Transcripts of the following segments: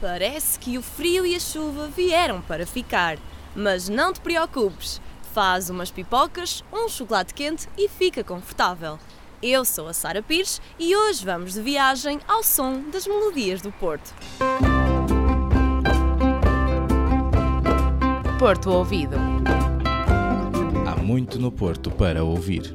Parece que o frio e a chuva vieram para ficar. Mas não te preocupes, faz umas pipocas, um chocolate quente e fica confortável. Eu sou a Sara Pires e hoje vamos de viagem ao som das melodias do Porto. Porto Ouvido. Há muito no Porto para ouvir.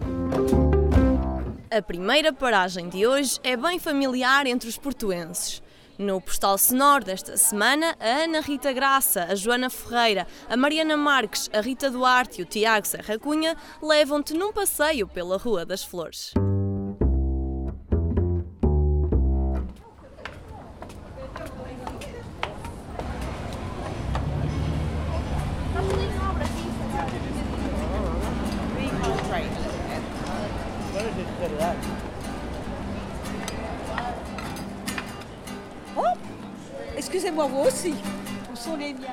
A primeira paragem de hoje é bem familiar entre os portuenses. No postal sonoro desta semana, a Ana Rita Graça, a Joana Ferreira, a Mariana Marques, a Rita Duarte e o Tiago Serra Cunha levam-te num passeio pela Rua das Flores. Excusez-moi, vous aussi. Où sont les miens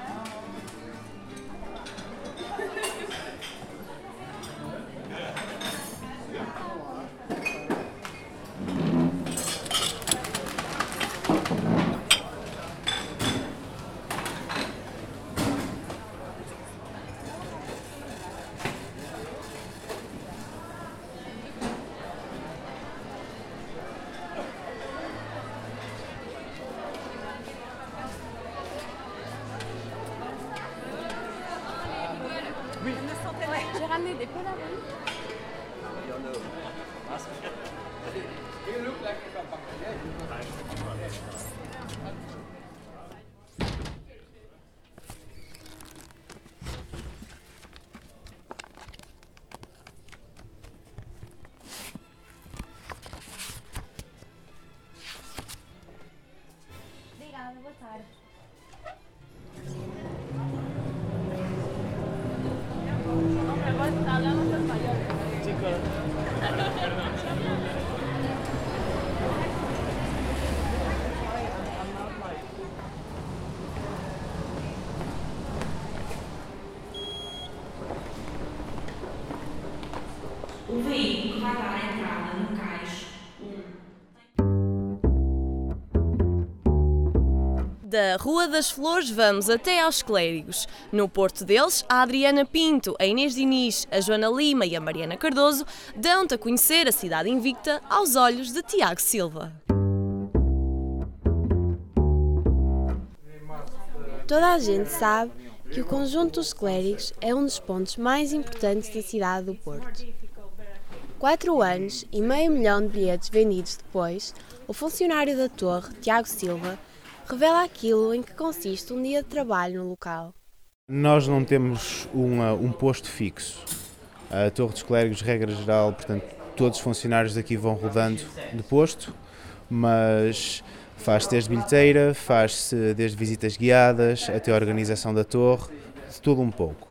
Tarde. O veículo vai Da Rua das Flores vamos até aos Clérigos. No porto deles, a Adriana Pinto, a Inês Diniz, a Joana Lima e a Mariana Cardoso dão-te a conhecer a cidade invicta aos olhos de Tiago Silva. Toda a gente sabe que o conjunto dos clérigos é um dos pontos mais importantes da cidade do Porto. Quatro anos e meio milhão de bilhetes vendidos depois, o funcionário da torre, Tiago Silva, revela aquilo em que consiste um dia de trabalho no local. Nós não temos uma- um posto fixo. A Torre dos Clérigos, regra geral, portanto, todos os funcionários daqui vão rodando de posto, mas faz-se desde bilheteira, faz-se desde visitas guiadas até a organização da torre, de tudo um pouco.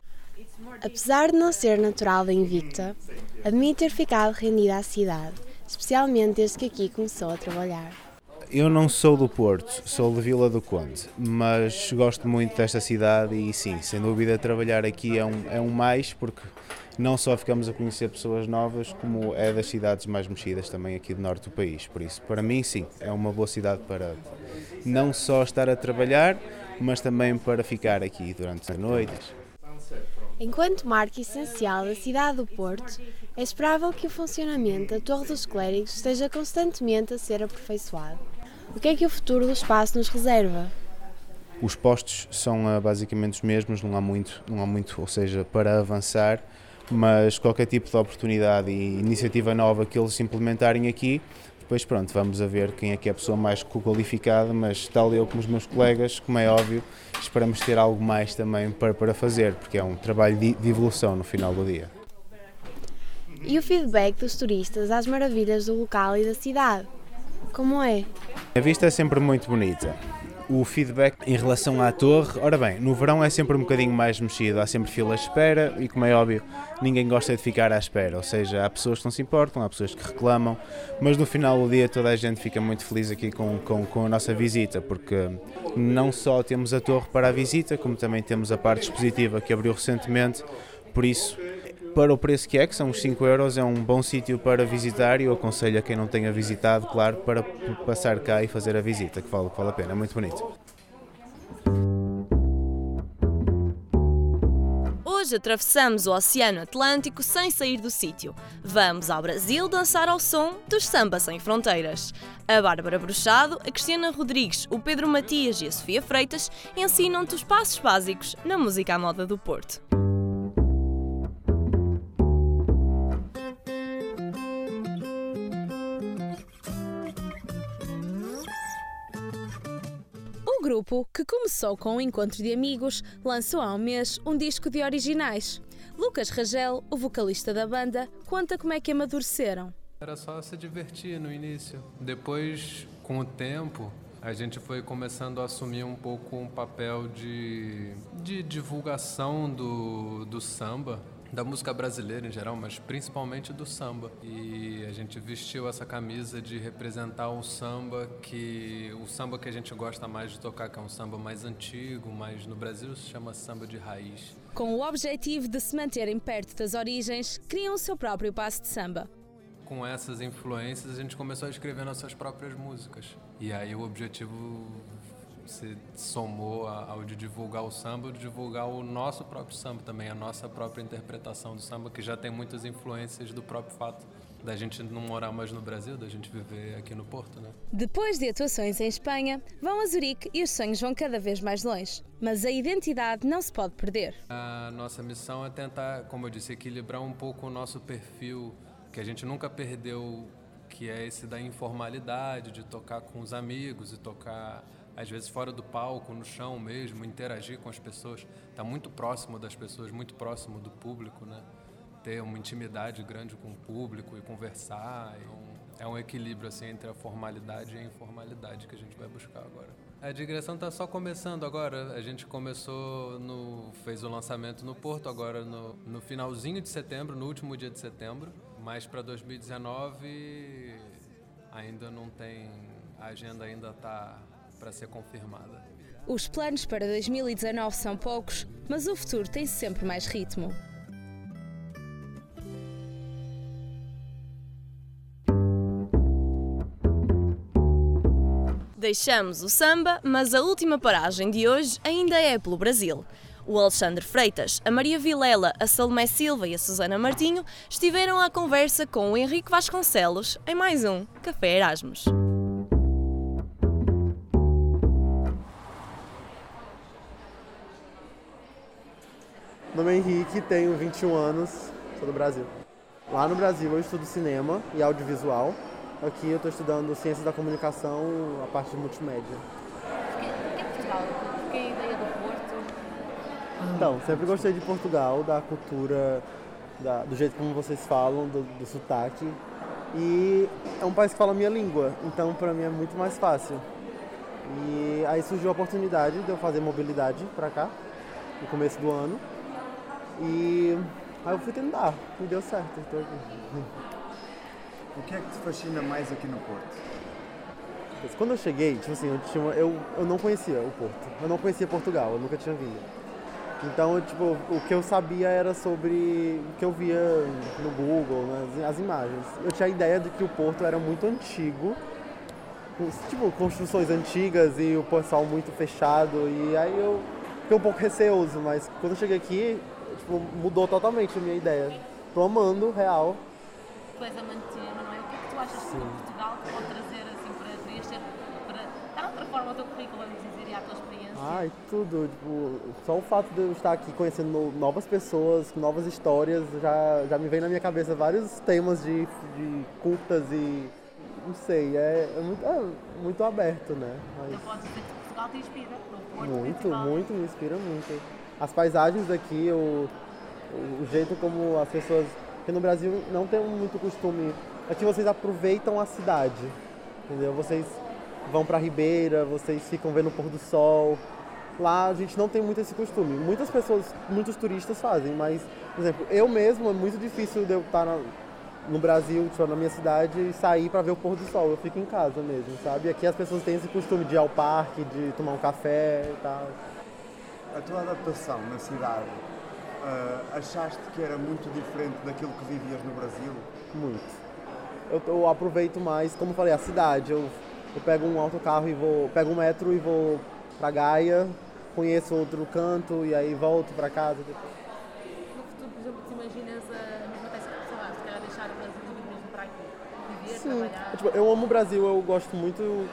Apesar de não ser natural da Invicta, admite ter ficado rendida à cidade, especialmente desde que aqui começou a trabalhar. Eu não sou do Porto, sou de Vila do Conde, mas gosto muito desta cidade e sim, sem dúvida trabalhar aqui é um, é um mais, porque não só ficamos a conhecer pessoas novas, como é das cidades mais mexidas também aqui do norte do país. Por isso, para mim, sim, é uma boa cidade para não só estar a trabalhar, mas também para ficar aqui durante as noites. Enquanto marca essencial da cidade do Porto, é esperável que o funcionamento da Torre dos Clérigos esteja constantemente a ser aperfeiçoado. O que é que o futuro do espaço nos reserva? Os postos são ah, basicamente os mesmos, não há muito, não há muito, ou seja, para avançar, mas qualquer tipo de oportunidade e iniciativa nova que eles implementarem aqui, depois pronto, vamos a ver quem é que é a pessoa mais qualificada, mas tal eu como os meus colegas, como é óbvio, esperamos ter algo mais também para, para fazer, porque é um trabalho de, de evolução no final do dia. E o feedback dos turistas às maravilhas do local e da cidade? Como é? A vista é sempre muito bonita. O feedback em relação à torre, ora bem, no verão é sempre um bocadinho mais mexido, há sempre filas de espera e, como é óbvio, ninguém gosta de ficar à espera. Ou seja, há pessoas que não se importam, há pessoas que reclamam, mas no final do dia toda a gente fica muito feliz aqui com, com, com a nossa visita, porque não só temos a torre para a visita, como também temos a parte expositiva que abriu recentemente, por isso para o preço que é, que são os 5 euros, é um bom sítio para visitar e eu aconselho a quem não tenha visitado, claro, para passar cá e fazer a visita, que vale, que vale a pena, é muito bonito. Hoje atravessamos o Oceano Atlântico sem sair do sítio. Vamos ao Brasil dançar ao som dos Samba Sem Fronteiras. A Bárbara Bruxado, a Cristiana Rodrigues, o Pedro Matias e a Sofia Freitas ensinam-te os passos básicos na música à moda do Porto. O grupo, que começou com um encontro de amigos, lançou há um mês um disco de originais. Lucas Rangel, o vocalista da banda, conta como é que amadureceram. Era só se divertir no início. Depois, com o tempo, a gente foi começando a assumir um pouco um papel de, de divulgação do, do samba, da música brasileira em geral, mas principalmente do samba. E a gente vestiu essa camisa de representar o samba que o samba que a gente gosta mais de tocar, que é um samba mais antigo, mas no Brasil se chama samba de raiz. Com o objetivo de se manterem perto das origens, criam o seu próprio passo de samba. Com essas influências, a gente começou a escrever nossas próprias músicas. E aí o objetivo se somou ao de divulgar o samba, de divulgar o nosso próprio samba também, a nossa própria interpretação do samba, que já tem muitas influências do próprio fato da gente não morar mais no Brasil, da gente viver aqui no Porto, né? Depois de atuações em Espanha, vão a Zurique e os sonhos vão cada vez mais longe. Mas a identidade não se pode perder. A nossa missão é tentar, como eu disse, equilibrar um pouco o nosso perfil, que a gente nunca perdeu, que é esse da informalidade, de tocar com os amigos e tocar às vezes fora do palco, no chão mesmo, interagir com as pessoas, estar tá muito próximo das pessoas, muito próximo do público, né? Ter uma intimidade grande com o público e conversar. E um, é um equilíbrio assim entre a formalidade e a informalidade que a gente vai buscar agora. A digressão está só começando agora. A gente começou no fez o lançamento no Porto agora no, no finalzinho de setembro, no último dia de setembro, mas para 2019 ainda não tem a agenda ainda está para ser confirmada. Os planos para 2019 são poucos, mas o futuro tem sempre mais ritmo. Deixamos o samba, mas a última paragem de hoje ainda é pelo Brasil. O Alexandre Freitas, a Maria Vilela, a Salomé Silva e a Susana Martinho estiveram à conversa com o Henrique Vasconcelos em mais um Café Erasmus. Meu nome é Henrique, tenho 21 anos, sou do Brasil. Lá no Brasil eu estudo cinema e audiovisual. Aqui eu estou estudando ciências da comunicação, a parte de multimédia. Por que Portugal? Por que a ideia do Porto? Então, sempre gostei de Portugal, da cultura, da, do jeito como vocês falam, do, do sotaque. E é um país que fala a minha língua, então para mim é muito mais fácil. E aí surgiu a oportunidade de eu fazer mobilidade para cá, no começo do ano. E aí eu fui tentar, e deu certo. Estou aqui. O que é que te fascina mais aqui no Porto? Quando eu cheguei, tipo assim, eu, tinha, eu, eu não conhecia o Porto. Eu não conhecia Portugal, eu nunca tinha vindo. Então, tipo, o que eu sabia era sobre o que eu via no Google, nas, as imagens. Eu tinha a ideia de que o Porto era muito antigo, tipo, construções antigas e o pessoal muito fechado. E aí eu fiquei um pouco receoso, mas quando eu cheguei aqui, tipo, mudou totalmente a minha ideia. Tô amando, real. Tu és amantino, não é? O que é que tu achas que Portugal te pode trazer assim para preencher, para dar outra forma ao teu currículo, vamos dizer, e à tua experiência? Ai, tudo. Tipo, só o fato de eu estar aqui conhecendo novas pessoas, novas histórias, já, já me vem na minha cabeça vários temas de, de curtas e. Não sei, é, é muito, é muito aberto, né? Mas... Então pode dizer que Portugal te inspira, no Porto, Muito, muito, me inspira muito. As paisagens daqui, o, o jeito como as pessoas. Porque no Brasil não tem muito costume. Aqui vocês aproveitam a cidade, entendeu? Vocês vão pra Ribeira, vocês ficam vendo o pôr do sol. Lá a gente não tem muito esse costume. Muitas pessoas, muitos turistas fazem, mas, por exemplo, eu mesmo é muito difícil de eu estar na, no Brasil, tipo, na minha cidade, sair para ver o pôr do sol. Eu fico em casa mesmo, sabe? Aqui as pessoas têm esse costume de ir ao parque, de tomar um café e tal. A tua adaptação na cidade, uh, achaste que era muito diferente daquilo que vivias no Brasil? Muito. Eu, eu aproveito mais, como eu falei, a cidade. Eu, eu pego um autocarro e vou, pego um metro e vou pra Gaia, conheço outro canto e aí volto pra casa. Sim. Tipo, eu amo o Brasil, eu gosto muito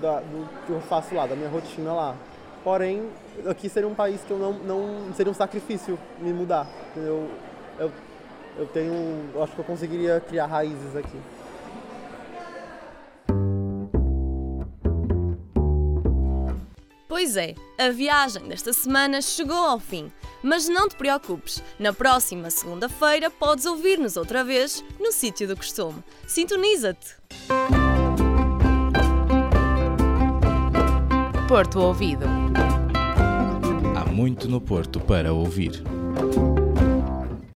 da, do que eu faço lá, da minha rotina lá. Porém, aqui seria um país que eu não, não seria um sacrifício me mudar. Eu, eu, eu tenho, eu acho que eu conseguiria criar raízes aqui. Pois é, a viagem desta semana chegou ao fim. Mas não te preocupes, na próxima segunda-feira podes ouvir-nos outra vez no sítio do costume. Sintoniza-te! Porto Ouvido. Há muito no Porto para ouvir.